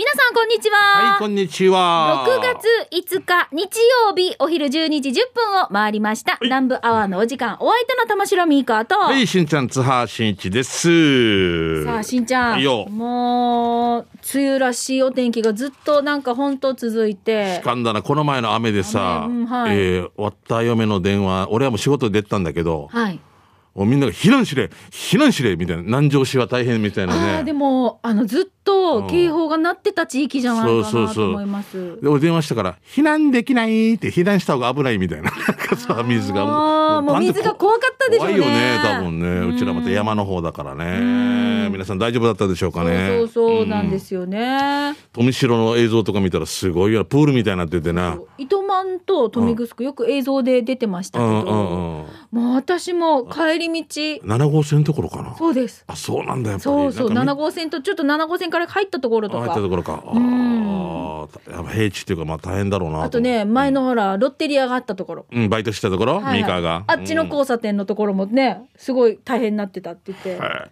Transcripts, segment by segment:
皆さんこんにちは。はい、こんにちは。6月5日日曜日お昼12時10分を回りました。南部アワーのお時間、お相手の玉城ミーカーと。はい、しんちゃん、津波しんいちです。さあ、しんちゃん。もう、梅雨らしいお天気がずっとなんか本当続いて。かんだな、この前の雨でさ、雨うんはいえー終わった嫁の電話、俺はもう仕事で出てたんだけど、はい。みんなが避難しれ、避難しれ、みたいな、南城市は大変みたいなね。でも、あの、ずっと警報が鳴ってた地域じゃないかそうそうそうなと思います。で、俺電話したから、避難できないって、避難した方が危ないみたいな。水が。もう水が怖かったでしょうね怖いよね、多分ね。うちらまた山の方だからね。皆さん大丈夫だったでしょうかね。そうそうそうなんですよね。富城の映像とか見たらすごいよ。プールみたいになっててな。糸満と豊見城よく映像で出てましたけど、うんうんうん。もう私も帰り道。7号線のところかな。そうです。あ、そうなんだやっぱり。そうそう7なんか号線とちょっと7号線から入ったところみあ入っとかたところか。あん。あ、やっぱ平地っていうかまあ大変だろうな。あとね前のほらロッテリアがあったところ、うん、バイトしたところ、ミーカーが。あっちの交差点のところもねすごい大変になってたって言って、はい。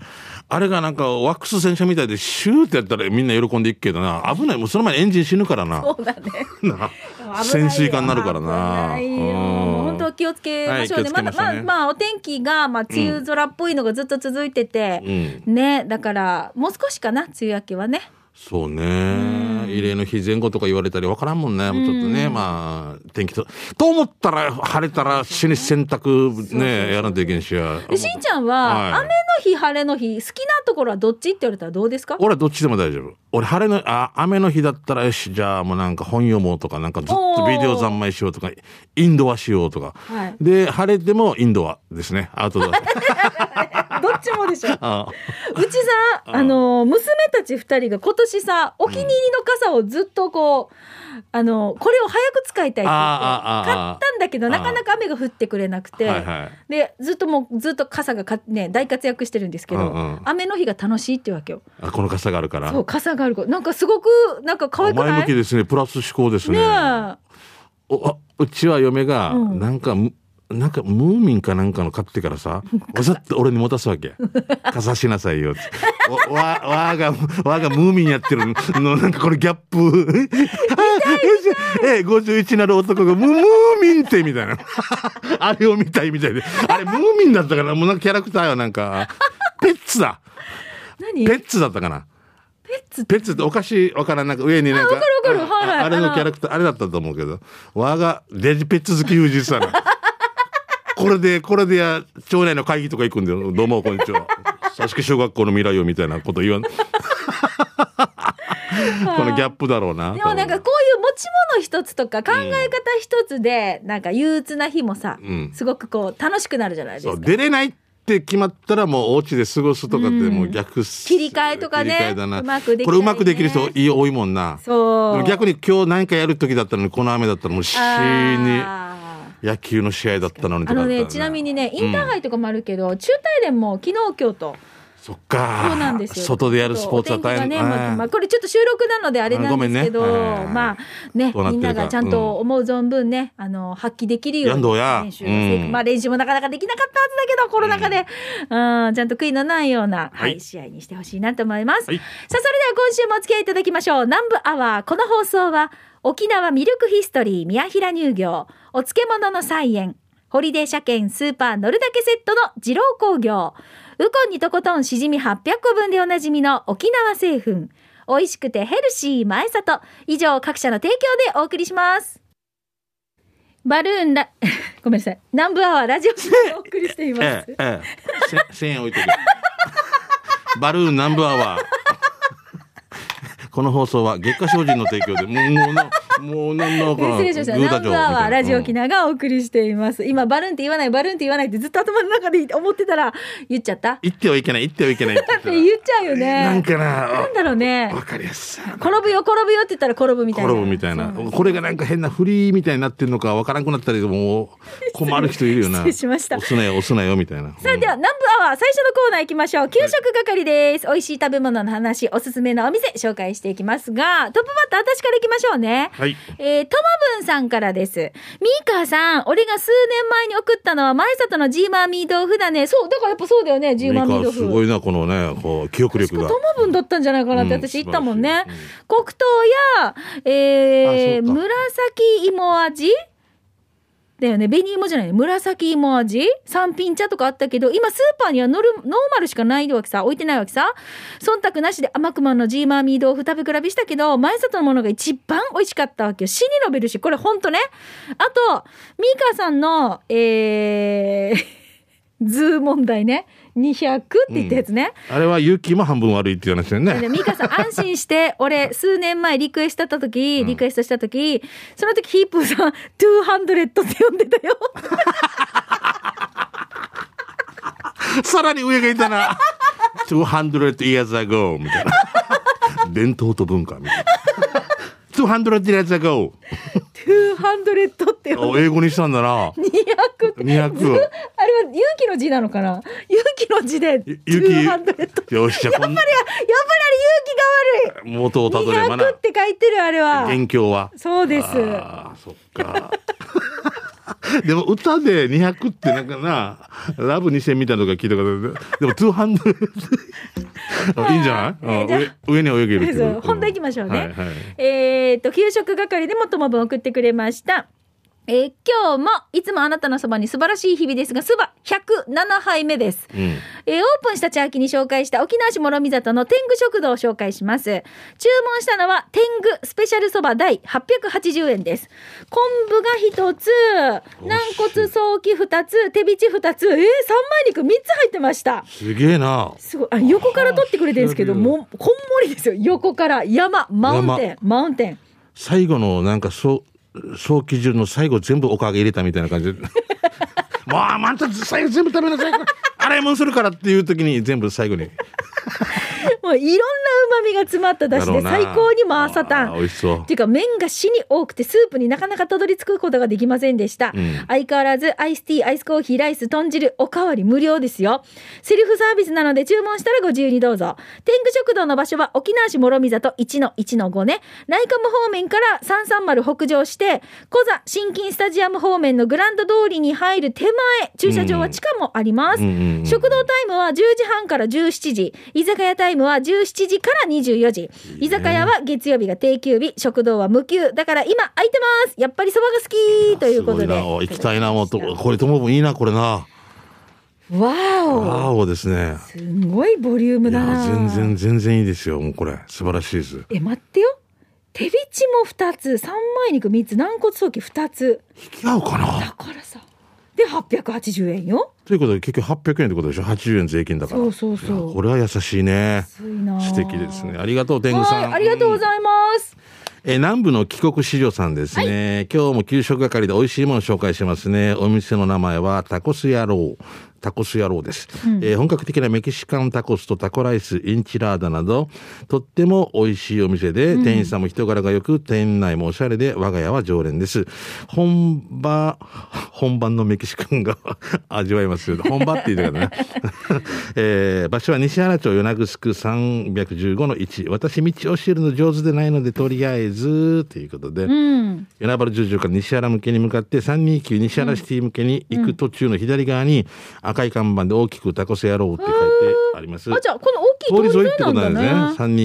あれがなんかワックス洗車みたいでシューってやったらみんな喜んでいくけどな。危ない。もうその前にエンジン死ぬからな。そうだね。な。潜水艦になるからな。危ないよ。うんは気をつけましょうね,、はい気をつけましょうね。まだまあまあお天気がまあ梅雨空っぽいのがずっと続いてて、うん。ねだからもう少しかな梅雨明けはね。そうね慰霊の日前後とか言われたりわからんもんね。もうちょっとねまあ天気とと思ったら晴れたら死に洗濯ねやらなきゃいけんしや。でしんちゃんは、はい。雨の日晴れの日好きなところはどっち？って言われたらどうですか？俺はどっちでも大丈夫。俺晴れのあ雨の日だったらよしじゃあもうなんか本読もうとかなんかずっとビデオ三昧しようとかインドアしようとか、はい。で晴れてもインドアですね。アウトドアどっちもでしょ。あうちさあの娘たち二人が今年さお気に入りの傘をずっとこうあのこれを早く使いたいって言って買ったんだけどあなかなか雨が降ってくれなくて、でずっともうずっと傘がか、ね、大活躍してるんですけど、うんうん。雨の日が楽しいってわけよ。あこの傘があるから。そう傘がある子なんかすごくなんか可愛くない？前向きですね。プラス思考ですね。ねえ。おあうちは嫁がうん。なんか、むなんかムーミンかなんかの買ってからさ わざと俺に持たすわけ。傘しなさいよ。っておわわがわがムーミンやってるのなんかこれギャップ。え51なる男がムムーミンってみたいな。あれを見たいみたいで。あれムーミンだったかな。もうなんかキャラクターよなんか。ペッツだ。何？ペッツだったかな。ペッツペッツってお菓子わからんなんか上になんかわかるわかる。はいはいああれのキャラクターあれだったと思うけど。我がデジペッツ好き富士さんこれでこれでや町内の会議とか行くんだよ。どうもこんにちは。佐敷小学校の未来をみたいなこと言わん。このギャップだろうなでもなんかこういう持ち物一つとか考え方一つでなんか憂鬱な日もさ、うん。すごくこう楽しくなるじゃないですか。出れないって決まったらもうお家で過ごすとかってもう逆切り替えとかねうまくできね。これうまくできる人多いもんな。そう。逆に今日何かやる時だったのにこの雨だったらもう死に野球の試合だったのにあのねちなみにねインターハイとかもあるけど、中大連も昨日今日とそっか。そうなんですよ。外でやるスポーツは大変。ね、まあまあこれちょっと収録なのであれなんですけど、まあねみんながちゃんと思う存分ね、あの発揮できるようやんどうや。練習をしていく。うん。まあ練習もなかなかできなかったはずだけどコロナ禍で、うん、ちゃんと悔いのないような、ははいい、試合にしてほしいなと思います。はい。さあそれでは今週もお付き合いいただきましょう。南部アワーこの放送は沖縄ミルクヒストリー宮平乳業お漬物の菜園ホリデー車検スーパー乗るだけセットの二郎工業。ウコンにとことんしじみ800個分でおなじみの沖縄製粉。美味しくてヘルシー前里。以上各社の提供でお送りします。バルーンラ ごめんなさい。南部アワーラジオでお送りしています、ええええ。せ1000円置いとけ。バルーンナンバーワー。この放送は月下精進の提供でもうもうなもうなんだか失礼しました。ナンバーはラジオ沖縄がお送りしています。今、バルーンって言わない、バルーンって言わないってずっと頭の中で思ってたら、言っちゃった？っ言ってはいけない言ってはいけないって言っ 言っちゃうよね。なんかななんだろうね。わかりやすい転ぶよ、転ぶよって言ったら転ぶみたいな。転ぶみたいなこれがなんか変なフリーみたいになってるのかわからんくなったりもう困る人いるよな失礼しました押すなよ押すなよみたいなさあでは、南部アワー最初のコーナー行きましょう。給食係です。美味しい食べ物の話、おすすめのお店紹介していきますが、トップバッター私から行きましょうね。はいはい。えー、ともぶんさんからです。ミーカーさん、俺が数年前に送ったのは前里のジーマーミー豆腐だね。そう、だからやっぱそうだよね、ジーマーミー豆腐。すごいな、このね、こう、記憶力が確か。ともぶんだったんじゃないかなってうん私言ったもんね。素晴らしい黒糖や、えー、紫芋味だよね。紅芋じゃない。紫芋味？三品茶とかあったけど、今スーパーにはノルノーマルしかないわけさ。置いてないわけさ。忖度なしで甘くまんのジーマーミー豆腐食べ比べしたけど、前里のものが一番美味しかったわけよ。死に伸びるし、これほんとね。あと、ミーカーさんの、えー、ズー問題ね。200って言ったやつね。あれは勇気も半分悪いっていう話だよね。でミカさん安心して、俺、数年前リクエストした時、リクエストした時、その時ヒープーさん、200って呼んでたよ。さらに上がいたな。200 years ago みたいな。伝統と文化みたいな。200 years ago 200って英語にしたんだな。200って。200あれは勇気の字なのかな？勇気の字で、200。ゆやっぱり、やっぱりあれ勇気が悪い。元をたどればな200。って書いてる、あれは。元凶は。そうです。ああ、そっか。でも歌で200ってなんかな、ラブ2000みたいなのとか聞いたことでも200、いいんじゃない、じゃあうん上上に泳げる本題行きましょうね。はいはい。えっと、給食係でもともぶん送ってくれました。えー今日もいつもあなたのそばに素晴らしい日々ですが、そば107杯目です。うん。えーオープンしたチャーキに紹介した沖縄市諸見里の天狗食堂を紹介します。注文したのは天狗スペシャルそば第880円です。昆布が1つ、軟骨早期2つ、手びち2つ、えー、三枚肉3つ入ってました。すげえな。すごい。あ、横から撮ってくれてるんですけど、はあもう、こんもりですよ。横から山、マウンテン、マウンテン。最後のなんかそう、小基準の最後全部おかげ入れたみたいな感じで。もう、あんた最後全部食べなさい。洗い物するからっていう時に全部最後に。もういろんな旨味が詰まっただろうな最高にも朝たん。あー美味しそうっていうか麺が死に多くてスープになかなかたどり着くことができませんでした。うん相変わらずアイスティー、アイスコーヒー、ライス、豚汁、おかわり無料ですよ。セルフサービスなので注文したらご自由にどうぞ。天狗食堂の場所は沖縄市諸見里1-1-5ね。ライカム方面から330北上して、小座新金スタジアム方面のグランド通りに入る手前、駐車場は地下もあります。うん食堂タイムは10時半から17時、居酒屋タイムは17時から24時。居酒屋は月曜日が定休日、食堂は無休。だから今空いてますやっぱりそばが好きということで。行きたいな、もうと。これともいいな、これな。わおわおですね。すんごいボリュームだな全然、全然いいですよ。もうこれ。素晴らしいです。え、待ってよ。手びちも2つ、三枚肉3つ、軟骨早期2つ。引き合うかな？だからさ。で、880円よ。ということで、結局800円ってことでしょ ?80 円税金だから。そうそうそうこれは優しいね。素敵ですね。ありがとう、天狗さん。はい、ありがとうございます。えー南部の帰国子女さんですね、今日も給食係で美味しいものを紹介しますね。お店の名前はタコス野郎。タコス野郎です、えー本格的なメキシカンタコスとタコライス、インチラーダなど、とっても美味しいお店で、店員さんも人柄が良く、店内もおしゃれで、我が家は常連です。本場、本番のメキシカンが 味わえますよ。本場って言うからね。えー場所は西原町与那城区315の1。私道教えるの上手でないので、とりあえず、ということで、うん。与那原十条から西原向けに向かって329西原シティ向けに行く途中の左側に赤い看板で大きくタコス野郎って書いてあります。あ、じゃあ、この大きい通り沿いってことなんですね。ね。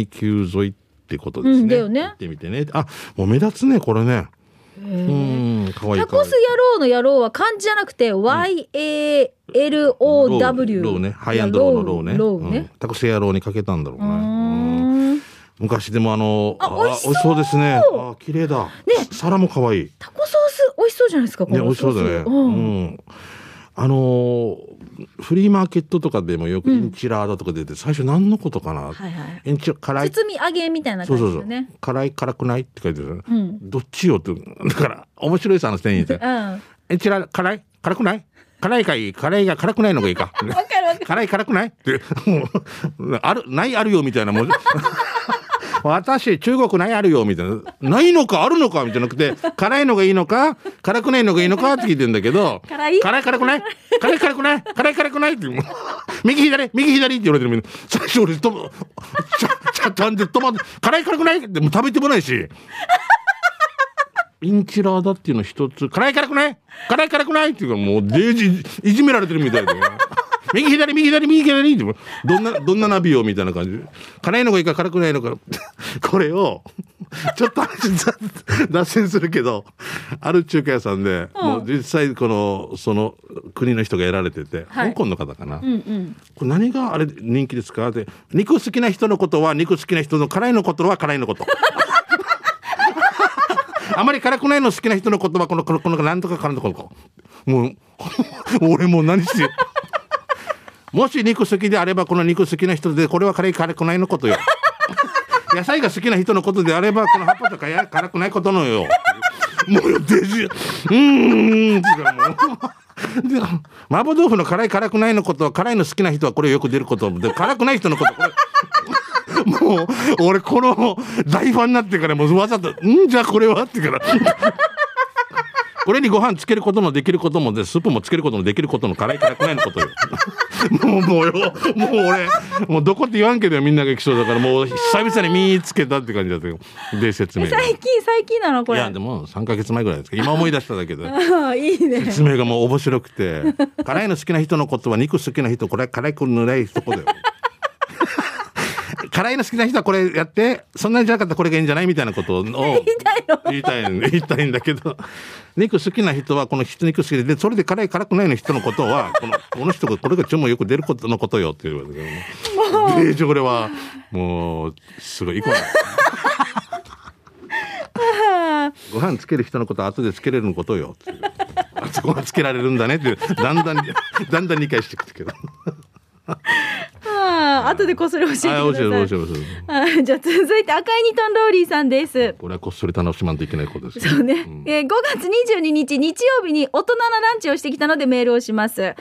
329沿いってことですね。うんね行ってみてね。あ、もう目立つね、これね。うん、かわいいタ。コス野郎の野郎は漢字じゃなくて、YALOW。 Low ね。 High and Low の Low ね。 Low ねうん。タコス野郎にかけたんだろうね。昔でもあの、あ美味しそう美味しそうですね。あ、綺麗だ。ね皿も可愛い。タコソース美味しそうじゃないですか、こね、の美味しそうだね。ううんん。あのーフリーマーケットとかでもよくインチラーダとか出て、最初何のことかな？はいはい。インチ辛い。包み揚げみたいな感じですよね。。辛い辛くないって書いてる。うん。どっちよって。だから、面白いさ、あの店員って。うん。え、ちら、辛い？辛くない？辛いかい？い辛いが辛くないのがいいか。辛い辛くない？って、ある、ないあるよみたいな、もう。私、中国ないあるよみたいな。ないのかあるのかみたいなくて、辛いのがいいのか辛くないのがいいのかって聞いてんだけど、辛い？辛い辛くない？辛い辛くない？辛い辛くない？って、右左？右左？って言われてる。最初俺、とも、ちゃ、ちゃ、ちゃんで止まって、辛い辛くない？ってもう食べてもないし。インチラーだっていうの一つ、辛い辛くない？辛い辛くない？っていうかもうデージ、いじめられてるみたいで。右左右左右左ってどんなどんなナビをみたいな感じ。辛いのがいいか辛くないのか。これをちょっと話脱線するけどある中華屋さんで、うん。もう実際このその国の人がやられてて、はい。香港の方かな、うんうん。これ何があれ人気ですか？って肉好きな人のことは肉好きな人の辛いのことは辛いのこと。あまり辛くないの好きな人のことはこのこのこのなんとか辛いのこともう 俺もう何してもし肉好きであればこの肉好きな人でこれは辛い辛くないのことよ。野菜が好きな人のことであればこの葉っぱとかや辛くないことのよ。もうデジうーんってもう。で麻婆豆腐の辛い辛くないのことは辛いの好きな人はこれよく出ることで辛くない人のことこれ。もう俺この大ファンになってからもうわざと「んじゃあこれは?」ってからこれにご飯つけることもできることもでスープもつけることもできることの辛い辛くないのことよ。もうもうよ。もう俺もうどこって言わんけどみんなが来そうだからもう久々に見つけたって感じだったよ。で説明が。最近最近なのこれ？いやでも3か月前ぐらいですか今思い出しただけで。いいね。説明がもう面白くて。辛いの好きな人のことは肉好きな人これ辛いくぬらいとこだよ辛いの好きな人はこれやってそんなんじゃなかったらこれがいいんじゃないみたいなことを。言いたいの？言いたいん言いたいんだけど。肉好きな人はこの人肉好きででそれで辛い辛くないの人のことはこのこの人がこれが注文よく出ることのことよって言われてもうこれはもうすごいいい子だご飯つける人のことは後でつけれることよ。ってあそこはつけられるんだねってだんだんだんだん理解してくるけどああ後でこっそり教えてください。あじゃあ続いて赤いニトンローリーさんです。これはこっそり楽しまんといけないことですそうね、えー5月22日日曜日に大人なランチをしてきたのでメールをします。女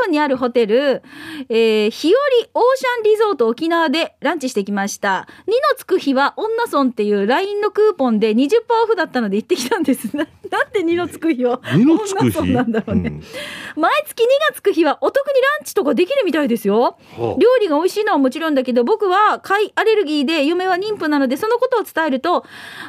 村にあるホテル、えー日和オーシャンリゾート沖縄でランチしてきました。2のつく日は女村っていう LINE のクーポンで20%オフだったので行ってきたんです。ななんで2のつく日は二のつく日？なんだろうね。うん毎月2がつく日はお得にランチとかできるみたいですよ。ほう料理が美味しいのはもちろんだけど、僕は貝アレルギーで嫁は妊婦なので、そのことを伝えると、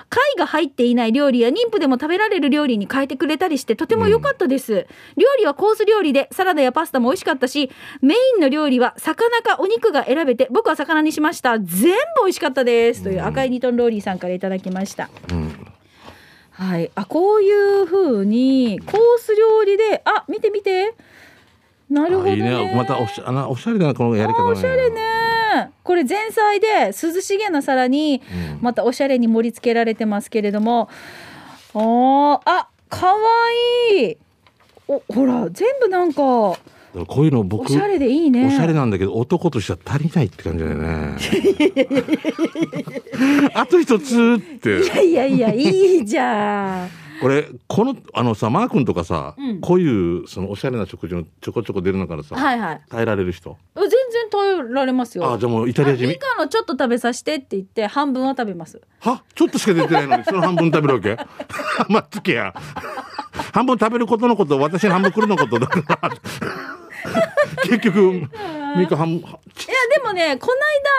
貝が入っていない料理や妊婦でも食べられる料理に変えてくれたりして、とても良かったです。料理はコース料理で、サラダやパスタも美味しかったし、メインの料理は魚かお肉が選べて、僕は魚にしました。全部美味しかったです。という赤いニトンローリーさんからいただきました。うんはい。あ、こういう風に、コース料理で、あ、見て見て。なるほどね。あいいねまたおしゃおしゃれだなこのやり方、ね、おしゃれね。これ前菜で涼しげな皿にうんまたおしゃれに盛り付けられてますけれども、おーあかわいいおほら全部なんかこういうの僕しゃれでいいね。おしゃれなんだけど男としては足りないって感じだよね。あと一つって。いやいやいやいいじゃん。これこのあのさマー君とかさ、うん。こういうそのおしゃれな食事のちょこちょこ出るのからさ、はいはい。耐えられる人？全然耐えられますよあじゃあもイタリア人あミカのちょっと食べさせてって言って半分は食べますはちょっとしか出てないのにその半分食べるわけ待っつけや半分食べることのこと私半分来るのことだから結局ミカ半分いやでもねこ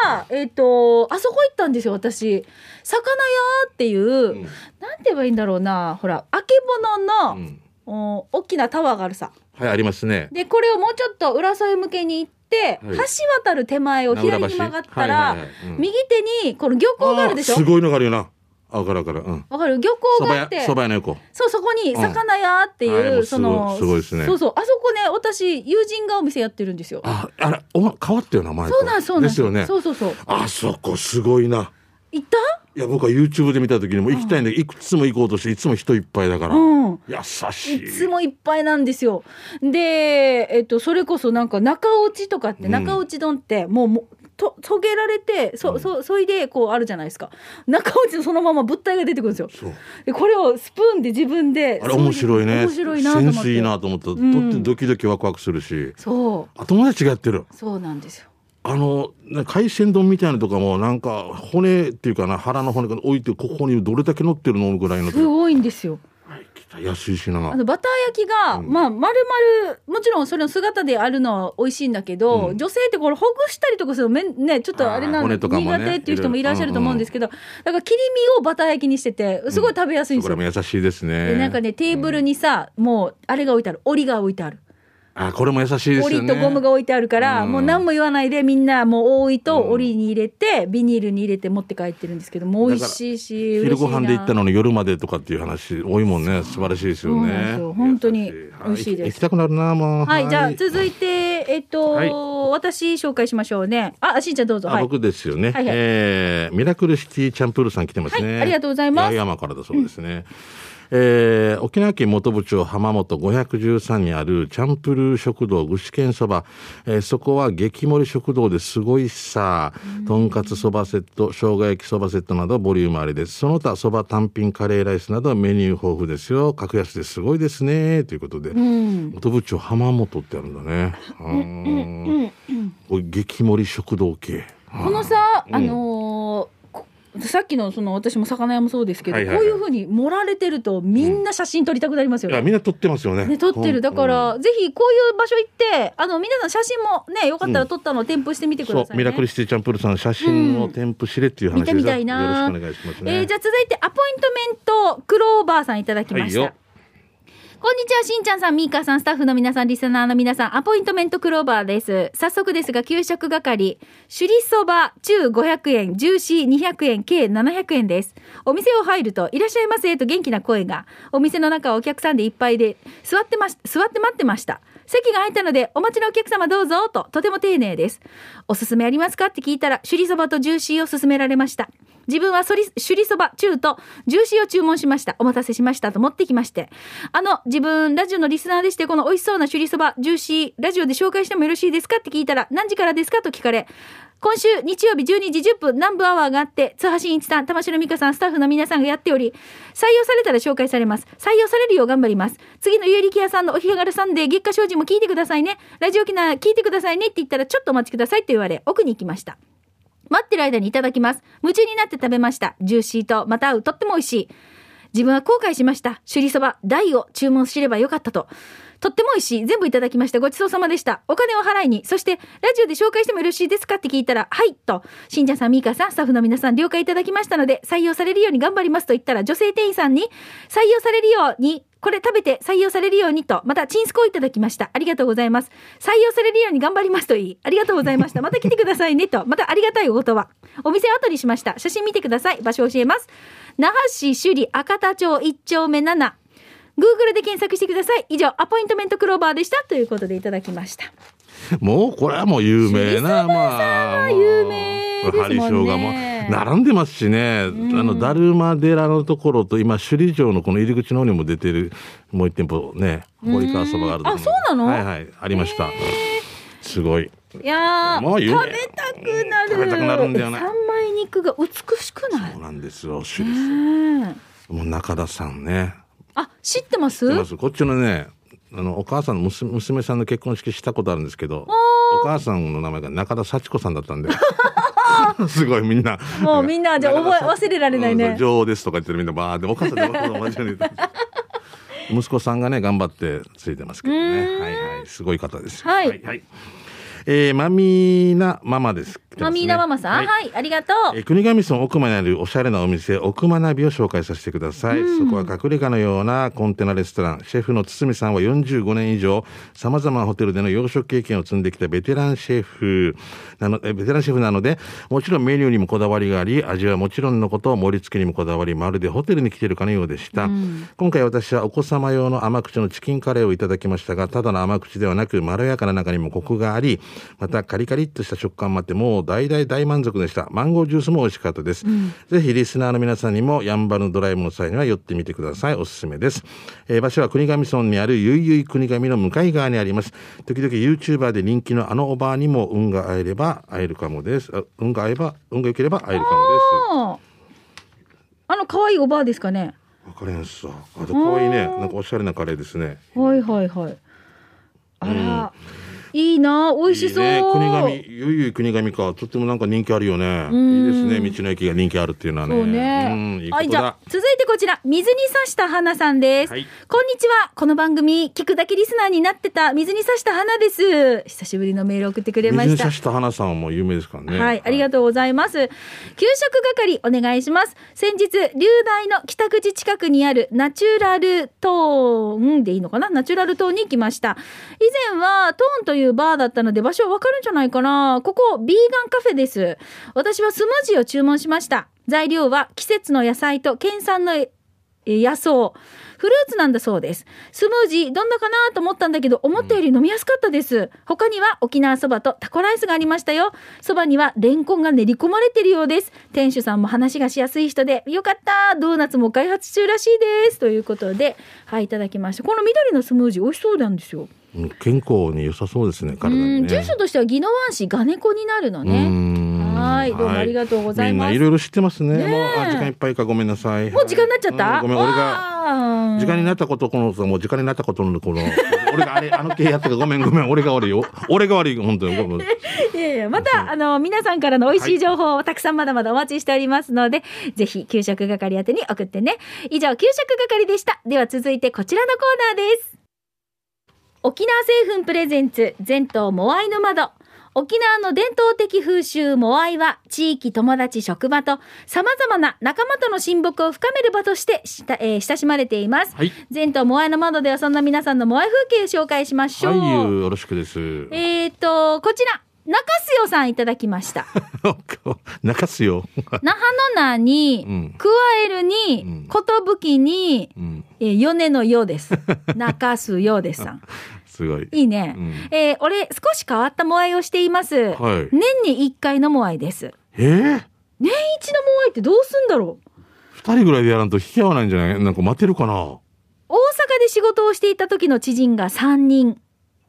の間えっ、とあそこ行ったんですよ私魚屋っていう、んなんて言えばいいんだろうなほらあけぼのの、うんお大きなタワーがあるさはいありますねでこれをもうちょっと浦添向けに行って、はい。橋渡る手前を左に曲がったら、右手にこの漁港があるでしょ？あすごいのがあるよな。あ分かる分かる。うん。わかる？漁港があって。そば屋の横。そうそこに魚屋っていう、そのすごいですね。そうそう。あそこね私友人がお店やってるんですよ。ああれお前変わったよな前と。そうなんそうなんですよね。そうそうそう。あそこすごいな。行った？いや僕は YouTube で見た時にも行きたいんだけどいくつも行こうとしていつも人いっぱいだから、うん。優しい。いつもいっぱいなんですよ。で、えっと、それこそなんか中落ちとかって、うん。中落ち丼ってもうもうと遂げられてそ,、そそいでこうあるじゃないですか。中落ちのそのまま物体が出てくるんですよ。そう。でこれをスプーンで自分であれ面白いね。面白いなと思って。センスいいなと思った、ん。とってドキドキワクワクするし。そあ友達がやってる。うそうなんですよあのね海鮮丼みたいなのとかもなんか骨っていうかな腹の骨が置いてここにどれだけ乗ってるのぐらいの。すごいんですよ。安いしな。あのバター焼きが、うん。まあ丸々もちろんそれの姿であるのは美味しいんだけど、うん。女性ってこれほぐしたりとかするのめんねちょっとあれなの、ね苦手っていう人もいらっしゃると思うんですけど、だから切り身をバター焼きにしててすごい食べやすいんですよ。これも優しいですね。でなんかねテーブルにさ、もうあれが置いてある。檻が置いてあるあこれも優しいですよね。檻とゴムが置いてあるから、うん。もう何も言わないでみんなもう多いと檻に入れて、ビニールに入れて持って帰ってるんですけども美味しいし昼ご飯で行ったののに夜までとかっていう話多いもんね素晴らしいですよね。よ本当に。優美味しいです。は行きたくなるなもう。はい、じゃあ続いてえっと、はい。私紹介しましょうね。あしんちゃんどうぞ。はい。あ僕ですよね、はいはい。えーミラクルシティチャンプールさん来てますね、はいありがとうございます。山からだそうですね、えー沖縄県本部町浜本513にあるチャンプルー食堂具志堅そば、えーそこは激盛り食堂ですごいさ。とんかつそばセット生姜焼きそばセットなどボリュームありです。その他そば単品カレーライスなどメニュー豊富ですよ。格安ですごいですね。ということで、うん。本部町浜本ってあるんだね。うー。ん激盛り食堂系。このさ、うん。あのーこさっきのその私も魚屋もそうですけど、はいはいはいこういうふうに盛られてるとみんな写真撮りたくなりますよね。いやみんな撮ってますよね。ね、撮ってるだから、ぜひこういう場所行ってあの皆さん写真もねよかったら撮ったのを添付してみてくそださいね。うミラクルシティチャンプールさん写真を添付しれっていう話見てみたいなよろしくお願いしますね。えーじゃあ続いてアポイントメントクローバーさんいただきました。はいよこんにちは、しんちゃんさん、みーかさん、スタッフの皆さん、リスナーの皆さん、アポイントメントクローバーです。早速ですが、給食係、首里そば、中500円、ジューシー200円、計700円です。お店を入ると、いらっしゃいませ、と元気な声が。お店の中はお客さんでいっぱいで、座ってま、座って待ってました。席が空いたので、お待ちのお客様どうぞ、と、とても丁寧です。おすすめありますか？って聞いたら、首里そばとジューシーを勧められました。自分はそり首里そば中とジューシーを注文しました。お待たせしましたと持ってきまして。あの、自分、ラジオのリスナーでして、この美味しそうな首里そば、ジューシー、ラジオで紹介してもよろしいですかって聞いたら、何時からですかと聞かれ、今週日曜日12時10分南部アワーがあって、津橋一さん、玉城美香さん、スタッフの皆さんがやっており、採用されたら紹介されます。採用されるよう頑張ります。次の有力屋さんのお日がるさんで月下精進も聞いてくださいね。ラジオ機能聞いてくださいねって言ったら、ちょっとお待ちくださいと言われ、奥に行きました。待ってる間にいただきます。夢中になって食べました。ジューシーとまた合うとっても美味しい。自分は後悔しました。首里そば、大を注文すればよかったと。とっても美味しい。全部いただきました。ごちそうさまでした。お金を払いに。そして、ラジオで紹介してもよろしいですかって聞いたら、はい、と、しんちゃんさん、みーかさん、スタッフの皆さん、了解いただきましたので、採用されるように頑張りますと言ったら、女性店員さんに、採用されるように、これ食べて採用されるようにと、またチンスコをいただきました。ありがとうございます。採用されるように頑張りますと言い、ありがとうございました。また来てくださいねと、またありがたいお言葉。お店を後にしました。写真見てください。場所教えます。那覇市首里赤田町1丁目7。Google で検索してください。以上、アポイントメントクローバーでした。ということでいただきました。もうこれはもう有名なまあ有名ですもんね並んでますしね、あのだるま寺のところと今首里城のこの入り口の方にも出てるもう一店舗ね堀川そばがあるあそうなの？はいはい。ありました。すごい。いやー、もう食べたくなる。食べたくなるんだよね三枚肉が美しくない？そうなんですよ首里もう中田さんね。あ、知ってます？知ってます。こっちのねあのお母さんの娘娘さんの結婚式したことあるんですけどお母さんの名前が中田幸子さんだったんで すごいみんな。もうみんなじゃあ覚え忘れられないね。うん女王ですとか言ってるみんなバーってお母さんで同じように言って息子さんがね頑張ってついてますけどね。はいはいすごい方ですよ。はい。はいえー、マミーナママですマミーナママさん、はい。はい、ありがとう。えー国頭村奥間にあるおしゃれなお店奥間ナビを紹介させてください、そこは隠れ家のようなコンテナレストラン。シェフの堤さんは45年以上さまざまなホテルでの洋食経験を積んできたベテランシェフ。なのえベテランシェフなのでもちろんメニューにもこだわりがあり味はもちろんのこと盛り付けにもこだわりまるでホテルに来ているかのようでした、今回私はお子様用の甘口のチキンカレーをいただきましたがただの甘口ではなくまろやかな中にもコクがありまたカリカリっとした食感もあってもう大大大満足でした。マンゴージュースも美味しかったです、ぜひリスナーの皆さんにもやんばるドライブの際には寄ってみてください。おすすめです、えー場所は国頭村にあるゆいゆい国頭の向かい側にあります。時々 YouTuber で人気のあのおばあにも運が合えれば会えるかもです。あ運が合えば運が良ければ会えるかもです。ああの可愛いおばあですかね。わかります。さあと可愛いね。なんかおしゃれなカレーですね。はいはいはい。あら、いいな美味しそう。いいね、国神、ゆいゆい国神か。とってもなんか人気あるよね。んいいですね。道の駅が人気あるっていうのはね。そうね。うん、いいこはい、じゃ続いてこちら、水に刺した花さんです。はいこんにちは。この番組、聞くだけリスナーになってた、水に刺した花です。久しぶりのメール送ってくれました水に刺。した花さんはもう有名ですからね。はい、ありがとうございます。給食係お願いします。先日、流大の北口近くにあるナチュラルトーンでいいのかな？ナチュラルトーンに行きました。以前はトーンといういうバーだったので場所はわかるんじゃないかなここ、ビーガンカフェです。私はスムージーを注文しました。材料は季節の野菜と県産のえ野草。フルーツなんだそうです。スムージーどんなかなと思ったんだけど、思ったより飲みやすかったです。他には沖縄そばとタコライスがありましたよ。そばにはレンコンが練り込まれてるようです。店主さんも話がしやすい人で、よかったドーナツも開発中らしいです。ということで、はい、いただきました。この緑のスムージー美味しそうなんですよ。うん健康に良さそうですね、体うん、にね。住所としては宜野湾市ガネコになるのうね。んはいどうもありがとうございますみんないろいろ知ってますね。ねえもう、あ、時間いっぱいか、ごめんなさい。もう時間になっちゃった、うんごめん、俺が。が時間になったこと、この、もう時間になったことの、この、俺があれ、あの系やったか、ごめん、ごめん、俺が悪いよ。俺が悪い、本当に。ごめんいやいや、また、あの、皆さんからの美味しい情報をたくさんまだまだお待ちしておりますので、ぜひ、給食係宛てに送ってね。以上、給食係でした。では続いてこちらのコーナーです。沖縄製粉プレゼンツ、全島モアイの窓。沖縄の伝統的風習モアイは地域友達職場と様々な仲間との親睦を深める場としてした、えー親しまれています。はい。全島モアイの窓ではそんな皆さんのモアイ風景を紹介しましょう。はい、よろしくです。えーと、こちら、中洲よさんいただきました。泣かすよ。那覇の名に、うん加えるに、うんことぶきに、うん。えー、米のようです。中洲よですさん。すごい。いいね。うんえー俺、少し変わったモアイをしています。はい。年に一回のモアイです。えー？年一のモアイってどうすんだろう？二人ぐらいでやらんと引き合わないんじゃない？なんか待てるかな？大阪で仕事をしていた時の知人が3人。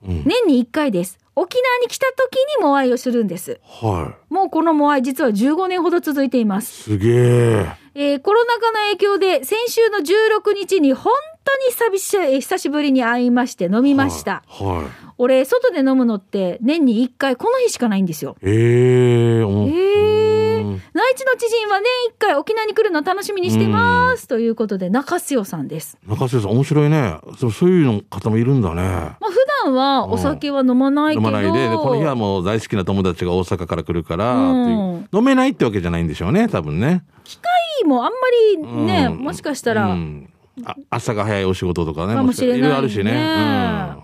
うん。年に1回です。沖縄に来た時にモアイをするんです。はもうこのモアイ実は15年ほど続いています。い。すげえ。えーコロナ禍の影響で先週の16日に本当に久しえー久しぶりに会いまして飲みました。はい。はい俺、外で飲むのって年に1回この日しかないんですよ。ええーうん内地の知人は年1回沖縄に来るの楽しみにしてます。ということで、中洲よさんです。中瀬さん面白いね。そうそういうの方もいるんだね。まあ、普段はお酒は飲まないけど。飲まないででこの日はもう大好きな友達が大阪から来るから、うん飲めないってわけじゃないんでしょうね多分ね。もうあんまりね、うんもしかしたら、うんあ朝が早いお仕事とかねかもしれない、ね。ろいろあるしね。うんあ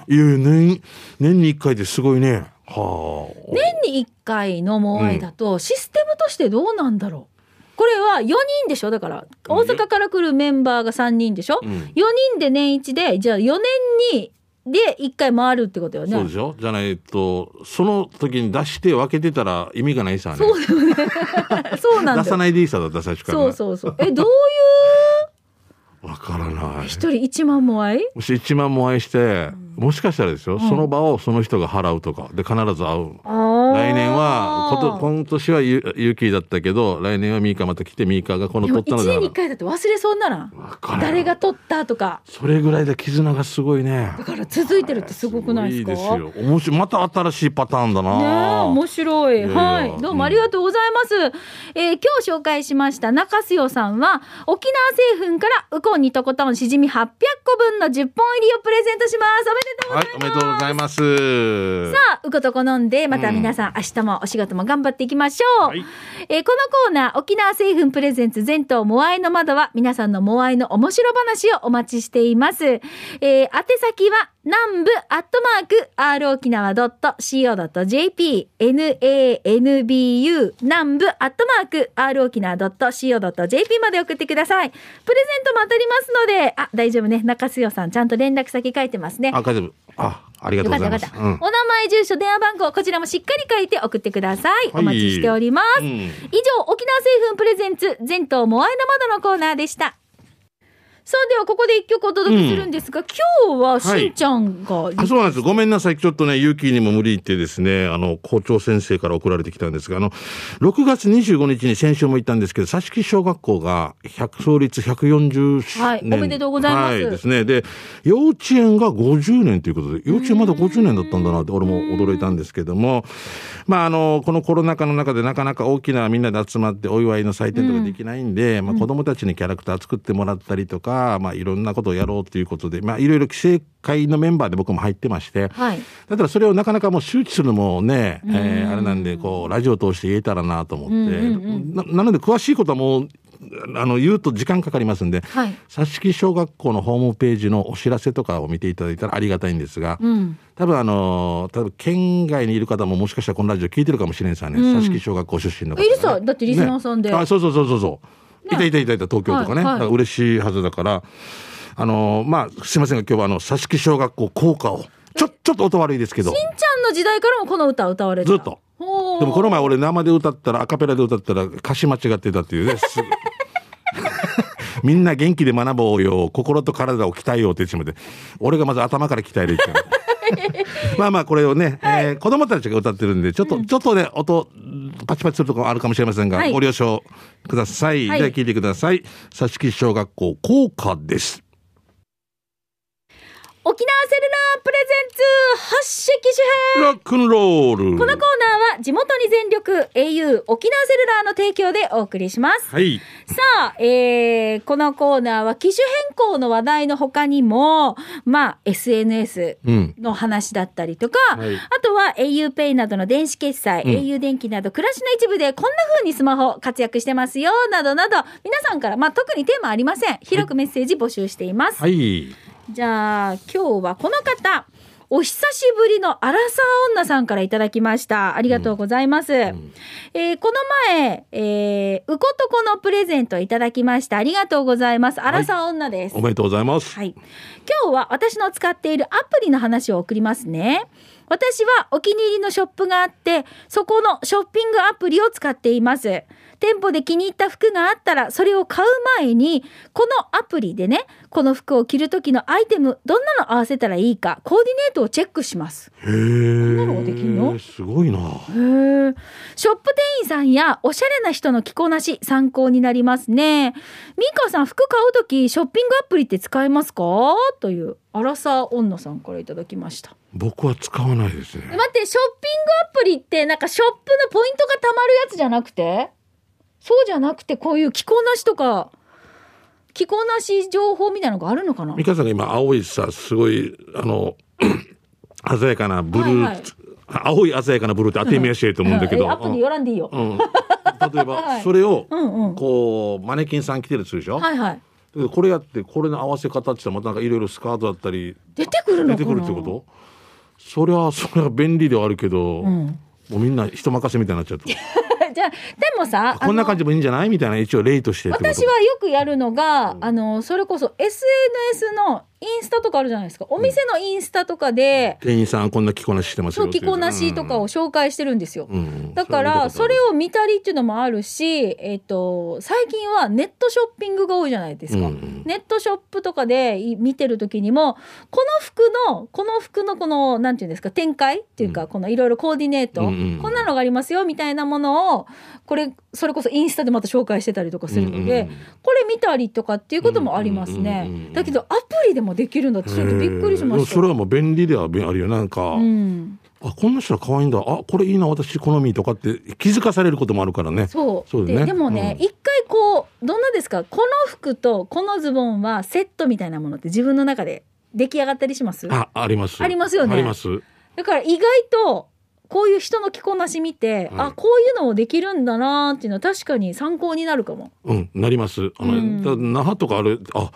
あ。いやいや年年に一回ですごいね。はあ。年に1回のモアイだと、システムとしてどうなんだろうこれは4人でしょ？だから、大阪から来るメンバーが3人でしょ、うん ?4 人で年1で、じゃあ4年に、で1回回るってことよね。そうでしょ？じゃないとその時に出して分けてたら意味がないさね。そうだよね。そうなんだよ。出さないでいいさだった最初からね。そうそうそう。え、どういう？わからない。一人1万モアイ？もし1万も愛して、もしかしたらですよ、その場をその人が払うとかで必ず会う。来来年はこと今年はゆゆきだったけど来年はミーカまた来てミーカがこのでも1取ったの年に1だ回だって忘れそうなら誰が取ったとか。それぐらいで絆がすごいね。だから続いてるってすごくないですか？いいですよ。面白い。また新しいパターンだな。面白い。はい。どうもありがとうございます。えー今日紹介しました中洲よさんは、沖縄製粉からウコンにとことんしじみ800個分の10本入りをプレゼントします。おめでとうござます。はいいおめでとうございます。さあ、うことこ飲んで、また皆さん、明日もお仕事も頑張っていきましょう。はいえーこのコーナー、沖縄製粉プレゼンツ全島モアイの窓は、皆さんのモアイの面白話をお待ちしています。えー宛先は、南部アットマーク、r 沖縄 .co.jp、nanbu、南部アットマーク、r 沖縄 .co.jp まで送ってください。プレゼントも当たりますので、あ、大丈夫ね。中洲よさん、ちゃんと連絡先書いてますね。あ大丈夫あありがとようございますかったよかった。お名前、住所、電話番号、こちらもしっかり書いて送ってください。お待ちしております。うん以上、沖縄製粉プレゼンツ、全島モアイの窓のコーナーでした。さあではここで一曲お届けするんですが、今日はしんちゃんが、あそうなんです。ごめんなさい。ちょっとね、勇気にも無理言ってですね、あの、校長先生から送られてきたんですが、あの、6月25日に先週も言ったんですけど、佐敷小学校が100創立140年。はいおめでとうございますはい、ですね。で、幼稚園が50年ということで、幼稚園まだ50年だったんだなって、俺も驚いたんですけども、まあ、あの、このコロナ禍の中でなかなか大きなみんなで集まってお祝いの祭典とかできないんで、まあ、子供たちにキャラクター作ってもらったりとか、まあ、いろんなことをやろうということで、まあ、いろいろ規制会のメンバーで僕も入ってまして、はい。だからそれをなかなかもう周知するのもね、えーあれなんで、こう、ラジオを通して言えたらなと思って、ななので詳しいことはもう、あの、言うと時間かかりますんで、はい。佐敷小学校のホームページのお知らせとかを見ていただいたらありがたいんですが、うん。多分あの、多分県外にいる方ももしかしたらこのラジオ聞いてるかもしれんさね、佐敷小学校出身の方、いるさだってリスナーさんでねあ、そうそうそうそうそう。いたいたいたいた東京とかね、はいはい嬉しいはずだから、あの、まあ、すいませんが今日はあの、佐敷小学校校歌を、ちょ、ちょっと音悪いですけど、しんちゃんの時代からもこの歌歌われてたずっと。でもこの前俺生で歌ったらアカペラで歌ったら歌詞間違ってたっていうね。す みんな元気で学ぼうよ。心と体を鍛えようって言ってしまって。俺がまず頭から鍛えるって。まあまあこれをね、えー子供たちが歌ってるんで、ちょっと、ちょっとね、音、パチパチするところあるかもしれませんが、はいご了承ください。はいじゃあ聞いてください。佐敷小学校校歌です。沖縄セルラープレゼンツ発式主編ロックンロール。このコーナーは地元に全力 au 沖縄セルラーの提供でお送りします。はい。さあ、えー、このコーナーは機種変更の話題の他にも、まあ、SNS うん。の話だったりとか、はいあとは auPay などの電子決済、うん au 電気など暮らしの一部でこんな風にスマホ活躍してますよ、などなど、皆さんから、まあ、特にテーマありません。広くメッセージ募集しています。はい。じゃあ、今日はこの方、お久しぶりのアラサー女さんからいただきました。ありがとうございます。えーこの前、えー、うことこのプレゼントいただきました。ありがとうございます。アラサー女です。おめでとうございます。はい。今日は私の使っているアプリの話を送りますね。私はお気に入りのショップがあって、そこのショッピングアプリを使っています。店舗で気に入った服があったら、それを買う前に、このアプリでね、この服を着る時のアイテム、どんなの合わせたらいいか、コーディネートをチェックします。へえ。こんなのができんの？すごいな。へえ。ショップ店員さんやおしゃれな人の着こなし参考になりますね。ミカさん服買うときショッピングアプリって使えますか？というアラサー女さんからいただきました。僕は使わないですね。待って、ショッピングアプリってなんかショップのポイントが貯まるやつじゃなくて？そうじゃなくてこういう着こなしとか着こなし情報みたいなのがあるのかな？美香さんが今青いさすごいあの 鮮やかなブルー、はいはい。青い鮮やかなブルーって当て目やしてると思うんだけど、えアプリよらんでいいよ。うん、例えば、はい。それをうんうん。こうマネキンさん着てるとするでしょ、はいはい。でこれやってこれの合わせ方ってまたなんかいろいろスカートだったり出てくる出てくるってこと？そりゃそれは便利ではあるけど、うん。もうみんな人任せみたいになっちゃって じゃあ、でもさ、こんな感じもいいんじゃない？みたいな一応例として私はよくやるのが、あの、それこそ SNS のインスタとかあるじゃないですか。お店のインスタとかで、店員さんこんな着こなししてますよ。そう、着こなしとかを紹介してるんですよ。うん。うんだから、それをを見たりっていうのもあるし、えっ、と、最近はネットショッピングが多いじゃないですか。うんうんネットショップとかでい見てる時にも、この服の、この服のこの、なんていうんですか、展開っていうか、このいろいろコーディネート、こんなのがありますよ、みたいなものを、これ、それこそインスタでまた紹介してたりとかするので、これ見たりとかっていうこともありますね。だけど、アプリでもできるんだって、ちょっとびっくりしました。それはもう便利ではあるよなんか、うん。あこんな人は可愛いんだ。あこれいいな私好みとかって気づかされることもあるからね。そう。そうだね。ででもね、うん。一回こうどんなですか？この服とこのズボンはセットみたいなものって自分の中で出来上がったりします？ああります。ありますよね。あります。だから意外とこういう人の着こなし見て、はいあこういうのもできるんだなーっていうのは確かに参考になるかも。うんなります。あの、うん。だ那覇とかあれあ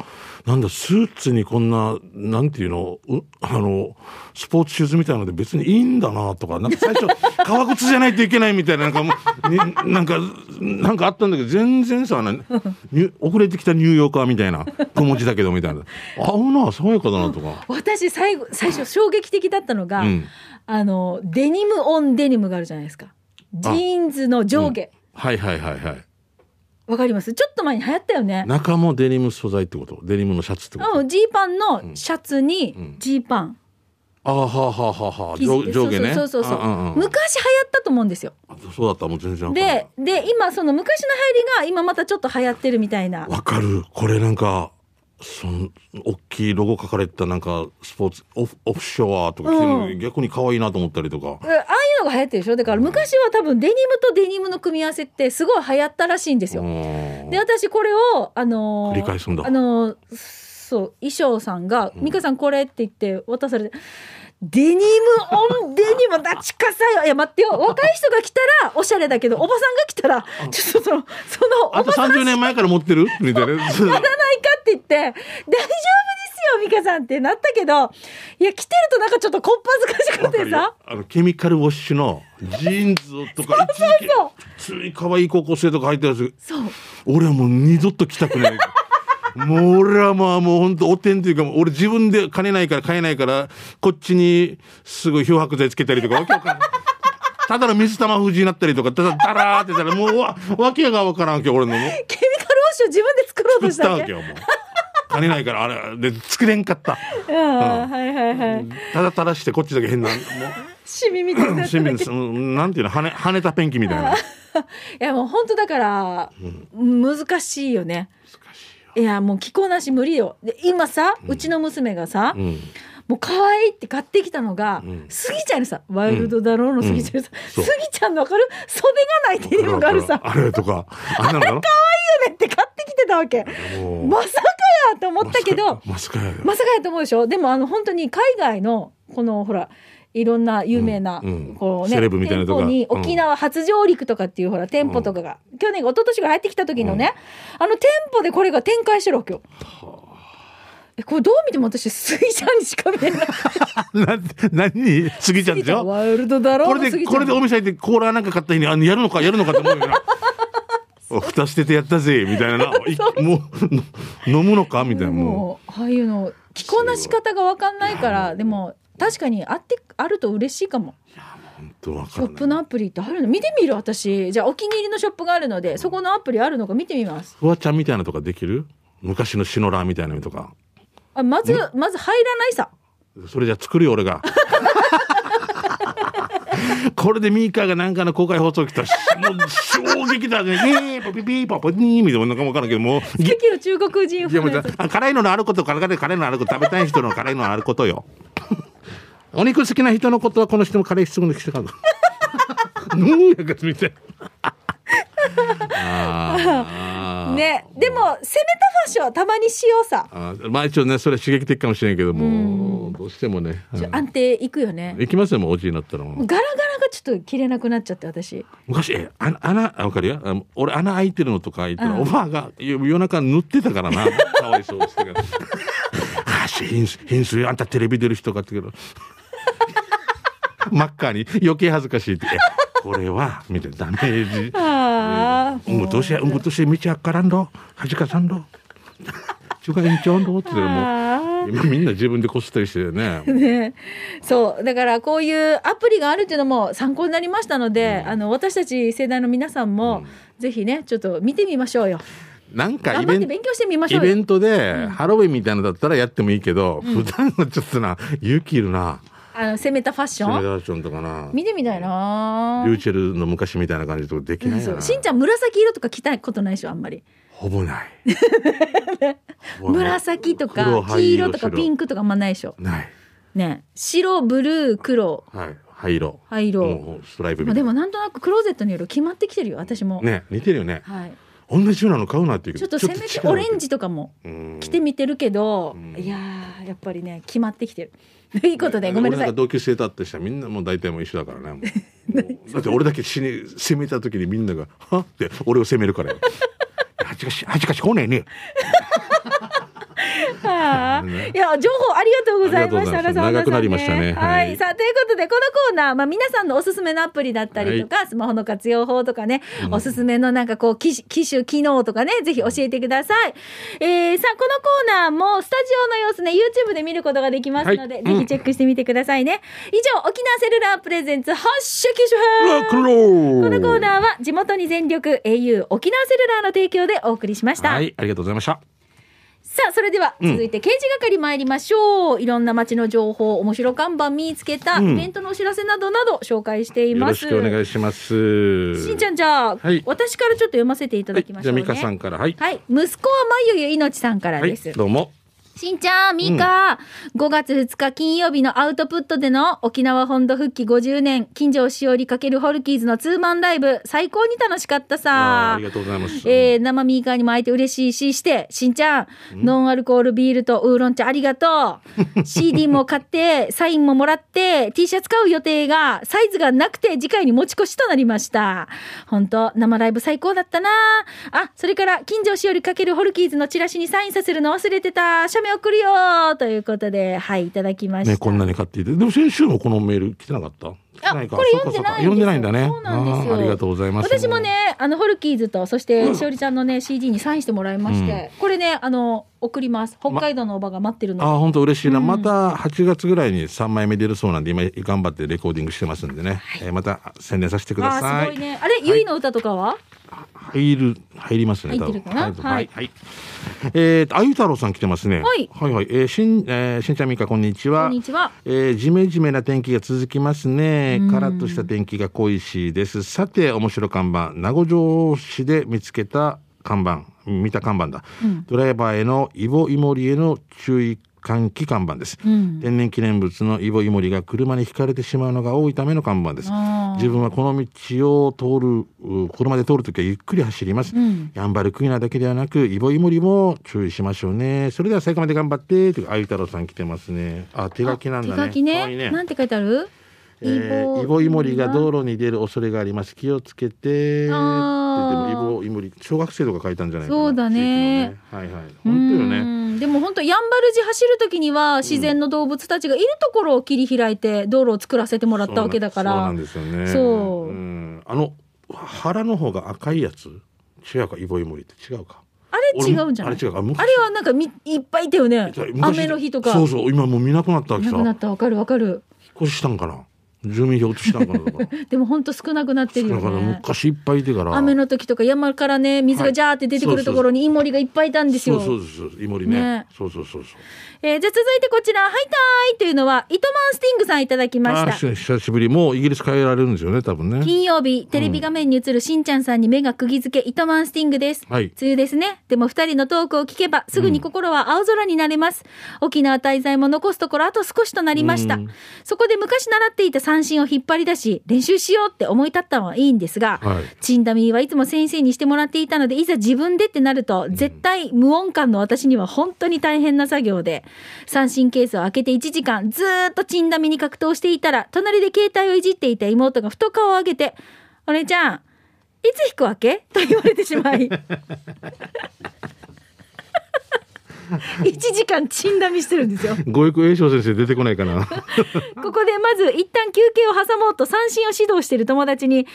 なんだスーツにこんななんていうのうあのスポーツシューズみたいなので別にいいんだなとかなんか最初 革靴じゃないといけないみたいななんかもう、になんかなんかあったんだけど全然さなに遅れてきたニューヨーカーみたいな小文字だけどみたいな。合うな爽やかだなとか。私最後最初衝撃的だったのが、うんあの denim on denim があるじゃないですか。ジーンズの上下、はいはいはいはい。わかります？ちょっと前に流行ったよね。中もデニム素材ってこと？デニムのシャツってこと？うんジーパンのシャツにうん。ジーパン、ああはあはあはあは上上下ね。そうそうそう昔流行ったと思うんですよ。あそうだった？もう全然でで今その昔の流行りが今またちょっと流行ってるみたいな。わかる。これなんかその大きいロゴ書かれたなんかスポーツオフオフショアとか着てるのう逆に可愛いなと思ったりとか。えああいうのが流行ってるでしょ？だから昔は多分デニムとデニムの組み合わせってすごい流行ったらしいんですよ。うん。で私これをあのー繰り返すんだ。あのーそう衣装さんが「うん。美香さんこれ」って言って渡されて「 denim on denim だちかさよ」いや待ってよ。若い人が来たらおしゃれだけどおばさんが来たらちょっとそのそのあとおばさん30年前から持ってる？みたいな。やらないかって言って「大丈夫ですよ美香さん」ってなったけどいや着てるとなんかちょっとこっぱずかしくてさ。あのケミカルウォッシュのジーンズとか普通に可愛い高校生とか入ってるやつそう。俺はもう二度と着たくないもう俺はまあもう本当おてんというか俺自分で金ないから買えないからこっちにすごい漂白剤つけたりとかわけわかん。ないただの水玉封じになったりとかただダラーってたらもうわわけがわからんわけ俺のもケミカルウォッシュを自分で作ろう。と作っしたたわけわけ。よもう金ないからあれで作れんかった。うんはいはいはい。ただ垂らしてこっちだけ変な。もうシミみたいになった清だけ。水うん。なんていうの？跳ね跳ねたペンキみたいな。難 しいやもう本当だから、難しいよね。いよいやもう着こなし無理よ。で今さ、うちの娘がさ、うん。もう可愛いって買ってきたのが、うん。スギちゃんにさワイルドだろうのスギちゃんにさ、そう。スギちゃんのわかる袖がないデニムがあるさ。あれとかあんなの？かなねって買ってきてたわけ。まさかやと思ったけどまさかやまさかやと思うでしょ？でもあの本当に海外のこのほらいろんな有名な、こうねセレブみたいなとか。店舗にうん沖縄初上陸とかっていうほら店舗とかが、去年一昨年ぐらい入ってきた時のね、あの店舗でこれが展開してるわけよ。えこれどう見ても私スギちゃんにしか見えない。な何？過ぎちゃうんでしょ？ワイルドだろこれでこれでお店入ってコーラなんか買った日にあやるのかやるのかって思うよな。お蓋捨ててやったぜみたいな。ないもうの飲むのか？みたいなももうああいうの着こなし方が分かんないからでも確かにあってあると嬉しいかも。ショップのアプリってあるの？見てみる私。じゃあお気に入りのショップがあるのでそこのアプリあるのか見てみます。フワちゃんみたいなのとかできる？昔のシノラーみたいなのとか。あまずまず入らないさ。それじゃ作るよ俺がこれでミーカーがなんかの公開放送来たらしもう衝撃だね。ねーポピピーポポニーみたいなもわからんけどもう素敵の中国人風のあ辛いののあること辛い辛いのあること食べたい人の辛いのあることよ。お肉好きな人のことはこの人もカレー質問できてかなぬーやかつみたいねでも攻めたファッションはたまにしようさ。あーまあ一応ねそれは刺激的かもしれんけどもどうしてもねちょ安定いくよね。行きますよもうおじいになったらガラガラがちょっと着れなくなっちゃって私。昔え穴わかるよ。あ俺穴開いてるのとか言ったら、うん。おばあが夜夜中塗ってたからな。かわいそう してから「あし変数変数あんたテレビ出る人か」ってけど。真っ赤に余計恥ずかしいって「えこれは」みたいなダメージ。ああうん。ぐとしうんぐとし道あっからんどはじかさんど中華延長んどって言ったらもあう今みんな自分でこすったりしてね。ー ね。そう。だからこういうアプリがあるっていうのも参考になりましたので、あの私たち世代の皆さんも、ぜひねちょっと見てみましょうよ。なんかイベントって勉強してみましょうよ。イベントでハロウィンみたいなのだったらやってもいいけど、普段はちょっとな勇気いるなあの攻めたファッシシミュョンレーションとかな。見てみたいな。リューチェルの昔みたいな感じとかできないな。そう。しんちゃん紫色とか着たことないでしょあんまり。ほぼない。紫と黒か黄色とかピンクとかあんまないでしょ？ない。ね。白ブルー黒。はい。灰色。灰色。ストライプでもなんとなくクローゼットの色決まってきてるよ私も、ね似てるよね。はい、同じようなの買うなっていうちょっとせめてオレンジとかもジ着てみてるけど、うん。いやーやっぱりね決まってきてると いうことでごめんなさい俺なんか同級生だってしたらみんなもう大体もう一緒だからね だって俺だけ死に攻めた時にみんなが「は？っ?」って俺を責めるからよ。はちかしはちかし来ねえね。はあいや情報ありがとうございました。長くなりましたねは、はいいさあということでこのコーナー、まあ皆さんのおすすめのアプリだったりとか、スマホの活用法とかね、おすすめのなんかこう機種機種機能とかね、ぜひ教えてください。えー、さあこのコーナーもスタジオの様子ね YouTube で見ることができますので、はいぜひチェックしてみてくださいね。以上沖縄セルラープレゼンツ発射機種編。このコーナーは地元に全力 au 沖縄セルラーの提供でお送りしました。はい、ありがとうございました。さあ、それでは続いて刑事係参りましょう。いろんな街の情報、面白看板見つけた、うんイベントのお知らせなどなど紹介しています。よろしくお願いします。しんちゃん、じゃあ、はい私からちょっと読ませていただきましょう、ねはいじゃあ、ミカさんから、はい。はい。息子はまゆゆいのちさんからはいです。、どうも。しんちゃん、みーか、5月2日金曜日のアウトプットでの沖縄本土復帰50年、金城しおり×ホルキーズのツーマンライブ、最高に楽しかったさ。ありがとうございます。えー生ミーカーにも会えて嬉しいし、して、しんちゃん、ノンアルコールビールとウーロン茶ありがとう。CD も買って、サインももらって、T シャツ買う予定が、サイズがなくて、次回に持ち越しとなりました。本当生ライブ最高だったなあ、それから、金城しおりかけるホルキーズのチラシにサインさせるの忘れてた。写メ送るよということで、はい、いただきました。ね、こんなに買っていて。でも先週もこのメール来てなかった？来てないか？これ読んでない読んでないんだね。そうなんですよありがとうございます。私もね、あの、ホルキーズと、そして、しおりちゃんのね、CD にサインしてもらいまして、これね、あの、送ります。北海道のおばが待ってるので。あー本当嬉しいな、また8月ぐらいに3枚目出るそうなんで今頑張ってレコーディングしてますんでね、えーまた宣伝させてくだあさいーすごいね。あれ、ゆいの歌とかは？入る入りますね入ってるかな？ははいい、はいえーとあゆ太郎さん来てますねはいはいはいえーしん、えー、しんちゃんみかこんにちはこんにちは。えー、じめじめな天気が続きますね。カラッとした天気が恋しいです。さて、面白看板、名護城市で見つけた看板、見た看板だ。ドライバーへのイボイモリへの注意喚起看板です。うん。天然記念物のイボイモリが車にひかれてしまうのが多いための看板です。自分はこの道を通る、う車で通るときはゆっくり走ります。うんやんばるクイナだけではなく、イボイモリも注意しましょうね。それでは最後まで頑張って、というあゆ太郎さん来てますね。あ、手書きなんだね。手書きねね。なんて書いてある？えーイボイモリが道路に出る恐れがあります。気をつけて。イボイモリ、小学生とか書いたんじゃないかな。そうだねね。はいはい。本当よね。うんでも本当やんばる寺走る時には自然の動物たちがいるところを切り開いて道路を作らせてもらったわけだからそうなんですよね。そうんあの腹の方が赤いやつ？違うかイボイモリって違うか。あれ違うんじゃない？あれ違うか昔あれはなんかみいっぱいいたよね昔雨の日とかそうそう今もう見なくなったわけさ。引っなくなったわかるわかる越ししたんかな？住民票移したんかなだか。ら。でも本当少なくなってるよね。昔いっぱいいてから。雨の時とか山からね水がジャーって出てくるところにイモリがいっぱいいたんですよ、そうそうそうイモリね。ね。そうそうそうそう。えーじゃあ続いてこちら「はいたーい」というのは糸満スティングさんいただきまあした。ー久しぶり。もうイギリス帰られるんですよね多分ね。金曜日テレビ画面に映るしんちゃんさんに目が釘付け糸満スティングです、はい。梅雨ですね。でも二人のトークを聞けばすぐに心は青空になれます、沖縄滞在も残すところあと少しとなりました、うん。そこで昔習っていた三振を引っ張り出し練習しようって思い立ったのはいいんですが、はい。チンダミーはいつも先生にしてもらっていたのでいざ自分でってなると絶対無音感の私には本当に大変な作業で三振ケースを開けて1時間ずーっとチンダミに格闘していたら隣で携帯をいじっていた妹がふと顔を上げて「お姉ちゃんいつ引くわけ?」と言われてしまい 1時間チンダミしてるんですよ。ご育栄翔先生出てこないかな。ここでまず一旦休憩を挟もうと三振を指導している友達に、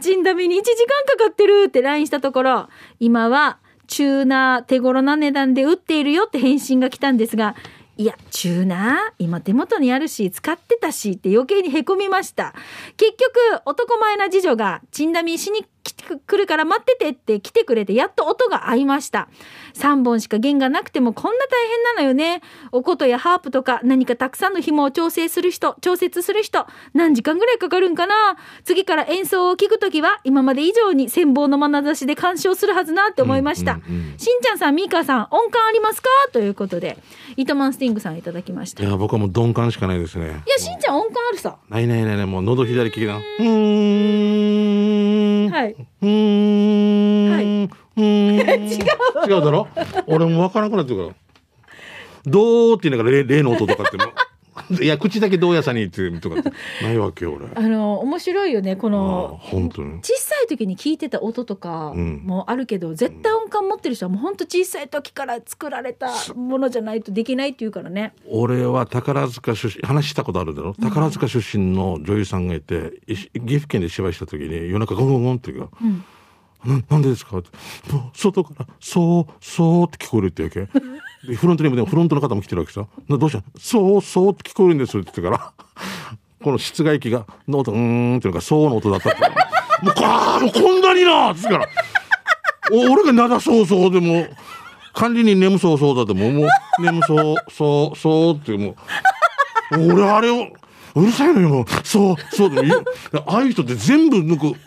チンダミに1時間かかってるって LINE したところ、今はチューナー手頃な値段で売っているよって返信が来たんですが、いや、チューナー今手元にあるし、使ってたしって余計にへこみました。結局、男前な次女が、チンダミしに来てくるから待っててって来てくれて、やっと音が合いました。3本しか弦がなくてもこんな大変なのよね。お琴やハープとか何かたくさんの紐を調整する人、調節する人、何時間ぐらいかかるんかな次から演奏を聞くときは今まで以上に羨望の眼差しで鑑賞するはずなって思いました。うんうんうんしんちゃんさん、みーかーさん、音感ありますか？ということで、糸満スティングさんいただきました。いいや僕はもう鈍感しかないですね。や、しんちゃん音感あるさ。ないないないないもう喉左利きだ。うーん。はい。うーん。はいうーん。違う。違うだろ？俺もわからなくなってるから。どうって言いながら例例の音とかっても。いや口だけどうやさにってとか ないわけよ俺。あの面白いよねこあの本当に。小さい時に聞いてた音とかうん。もあるけど、絶対音感持ってる人はもう本当小さい時から作られたものじゃないとできないっていうからね。俺は宝塚出身話したことあるだろ？宝塚出身の女優さんがいて、いし岐阜県で芝居した時に夜中ゴンゴンゴンって言うからうん。ななんでですか?」ってもう外から「そうそう」って聞こえるってわけ？でフロントにもでもフロントの方も来てるわけさ「などうした？そうそう」って聞こえるんですって言ってから。この室外機がの音うーんっていうのがそうの音だったって。もうかーもうこんなになっつってから。お俺がなだそうそうでも管理人眠そうそうだってもうもう眠そうそうそうってもう。俺あれをうるさいのよもう。そうそうでもい。ああいう人って全部なんか おーす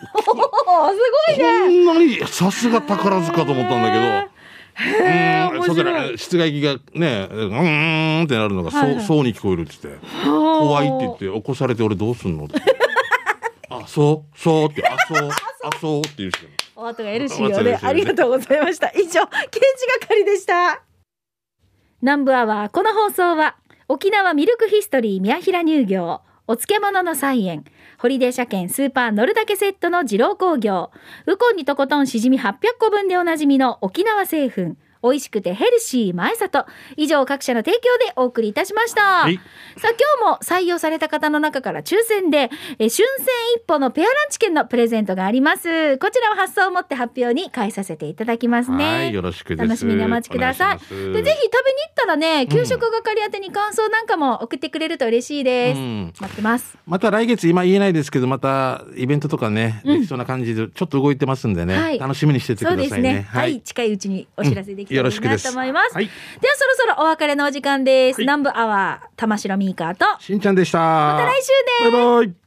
ごいね。こんなにさすが宝塚と思ったんだけど。へー面うんそうだ白いね室外機がね、うーんってなるのが、はいはい。そう、そうに聞こえるって言って、怖いって言って、起こされて俺どうすんの？って。あ、そう、そうって、あ、そう、あ、そう？って言うし。お後が LC お後がをね。ありがとうございました。以上刑事係でした。南部アワーこの放送は沖縄ミルクヒストリー宮平乳業お漬物の菜園。ホリデー車検スーパー乗るだけセットの二郎工業。ウコンにとことんしじみ800個分でおなじみの沖縄製粉。美味しくてヘルシー前里。以上各社の提供でお送りいたしました、はい。さあ今日も採用された方の中から抽選でえー春戦一歩のペアランチ券のプレゼントがあります。こちらを発送をもって発表に返させていただきますね。はい、よろしくです。楽しみにお待ちください。でぜひ食べに行ったらね給食係宛てに感想なんかも送ってくれると嬉しいです、うん。待ってます。また来月今言えないですけどまたイベントとかね、うん。できそうな感じでちょっと動いてますんでね、はい。楽しみにしててくそうですね。ださい。ねはい、近いうちにお知らせできよろしくです。と思います、はい。ではそろそろお別れのお時間です、はい。南部アワー玉城ミーカーとしんちゃんでした。また来週です。バイバイ